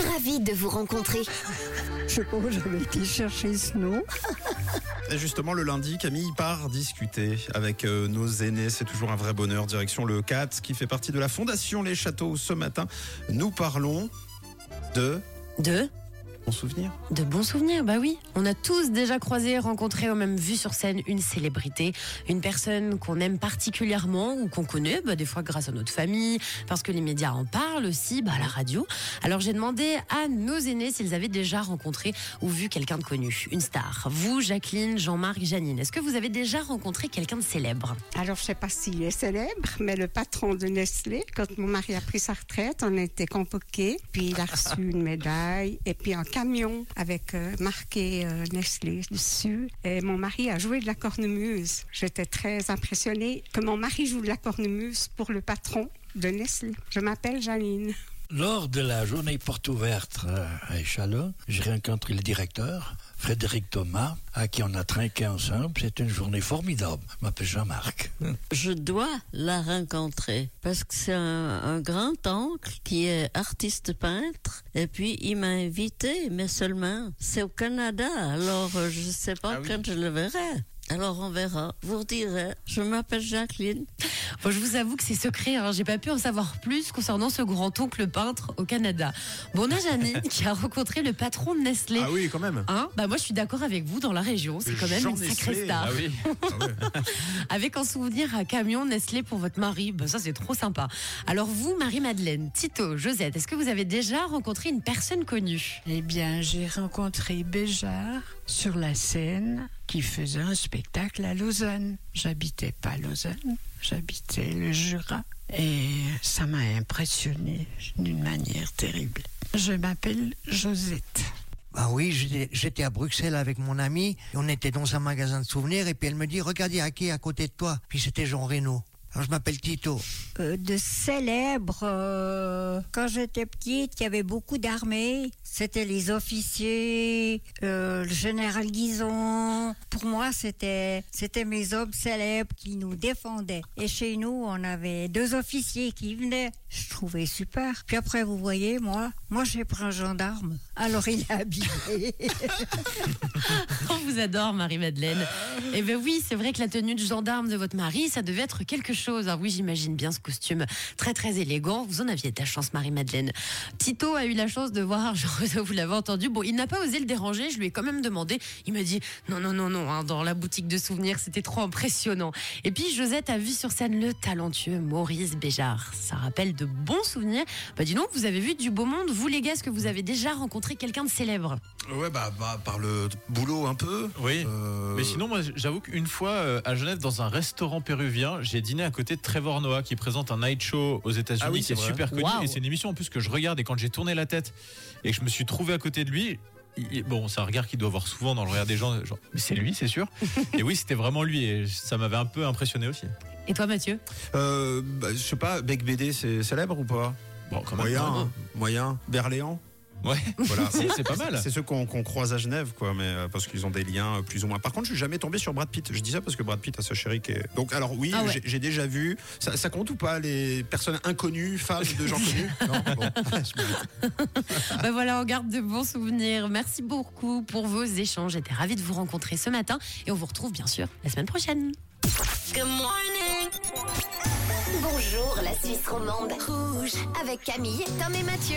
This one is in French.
Ravie de vous rencontrer. Je sais pas où j'avais été chercher ce nom. Et justement, le lundi, Camille part discuter avec euh, nos aînés. C'est toujours un vrai bonheur. Direction le 4, qui fait partie de la Fondation Les Châteaux. Ce matin, nous parlons de De bons souvenirs. De bons souvenirs, bah oui. On a tous déjà croisé, rencontré ou même vu sur scène une célébrité, une personne qu'on aime particulièrement ou qu'on connaît, bah, des fois grâce à notre famille, parce que les médias en parlent aussi, bah, à la radio. Alors j'ai demandé à nos aînés s'ils avaient déjà rencontré ou vu quelqu'un de connu, une star. Vous, Jacqueline, Jean-Marc, Janine, est-ce que vous avez déjà rencontré quelqu'un de célèbre? Alors, je sais pas s'il est célèbre, mais le patron de Nestlé, quand mon mari a pris sa retraite, on a été convoqués. Puis il a reçu une médaille et puis un avec euh, marqué euh, Nestlé dessus. Et mon mari a joué de la cornemuse. J'étais très impressionnée que mon mari joue de la cornemuse pour le patron de Nestlé. Je m'appelle Janine. Lors de la journée porte ouverte euh, à Échalon, j'ai rencontré le directeur, Frédéric Thomas, à qui on a trinqué ensemble. C'est une journée formidable. Je m'appelle Jean-Marc. Je dois la rencontrer parce que c'est un, un grand-oncle qui est artiste peintre et puis il m'a invité, mais seulement c'est au Canada. Alors euh, je sais pas Ah oui. quand je le verrai. Alors on verra. Vous redirez. Je m'appelle Jacqueline. Bon, je vous avoue que c'est secret, hein. j'ai pas pu en savoir plus concernant ce grand-oncle peintre au Canada. Bon, on a Janine qui a rencontré le patron de Nestlé. Ah oui, quand même. Hein? Bah moi je suis d'accord avec vous dans la région, c'est quand même Jean une sacrée Nestlé. star. Ah oui. Ah ouais. Avec en souvenir un camion Nestlé pour votre mari, bah ça c'est trop sympa. Alors vous, Marie-Madeleine, Tito, Josette, est-ce que vous avez déjà rencontré une personne connue? Eh bien, j'ai rencontré Béjart sur la scène qui faisait un spectacle à Lausanne. J'habitais pas Lausanne, j'habitais le Jura. Et ça m'a impressionné d'une manière terrible. Je m'appelle Josette. Bah oui, j'étais- à Bruxelles avec mon ami, et on était dans un magasin de souvenirs, et puis elle me dit, regarde, il y a qui à côté de toi? Puis c'était Jean Reno. Je m'appelle Tito. Euh, de célèbres. euh, quand j'étais petite, il y avait beaucoup d'armées. C'était les officiers, euh, le général Guison. Pour moi, c'était c'était mes hommes célèbres qui nous défendaient. Et chez nous, on avait deux officiers qui venaient. Je trouvais super. Puis après, vous voyez, moi, moi j'ai pris un gendarme. Alors il est habillé. On vous adore, Marie-Madeleine. Eh bien oui, c'est vrai que la tenue de gendarme de votre mari, ça devait être quelque chose. Ah oui, j'imagine bien ce costume très très élégant. Vous en aviez de la chance, Marie-Madeleine. Tito a eu la chance de voir vous l'avez entendu. Bon, il n'a pas osé le déranger, je lui ai quand même demandé. Il m'a dit non, non, non, non, hein, dans la boutique de souvenirs, c'était trop impressionnant. Et puis Josette a vu sur scène le talentueux Maurice Béjart. Ça rappelle de bons souvenirs. Bah dis donc, vous avez vu du beau monde. Vous les gars, est-ce que vous avez déjà rencontré quelqu'un de célèbre? Ouais, bah, bah, par le boulot un peu. Oui. Euh, Mais sinon, moi, j'avoue qu'une fois euh, à Genève, dans un restaurant péruvien, j'ai dîné à côté de Trevor Noah qui présente un night show aux États-Unis Ah oui, qui c'est est super connu. Et c'est une émission en plus que je regarde. Et quand j'ai tourné la tête et que je me suis trouvé à côté de lui, il- bon, c'est un regard qu'il doit avoir souvent dans le regard des gens. Genre, mais c'est lui, c'est sûr. et oui, c'était vraiment lui. Et ça m'avait un peu impressionné aussi. Et toi, Mathieu? Euh, bah, je sais pas, Bec BD, c'est célèbre ou pas? Bon, quand même. Moyen, hein. moyen. Berléand? Ouais. Voilà. C'est pas mal. C'est ceux qu'on croise à Genève, quoi, mais euh, parce qu'ils ont des liens euh, plus ou moins. Par contre, je suis jamais tombé sur Brad Pitt. Je dis ça parce que Brad Pitt a sa chérie qui est. Donc, alors oui, Ah ouais. j'ai- déjà vu. Ça, ça compte ou pas les personnes inconnues, femmes de gens connus? Non. Bon. Ben voilà, on garde de bons souvenirs. Merci beaucoup pour vos échanges. J'étais ravie de vous rencontrer ce matin et on vous retrouve bien sûr la semaine prochaine. Good morning. Bonjour la Suisse romande. Rouge avec Camille, Tom et Mathieu.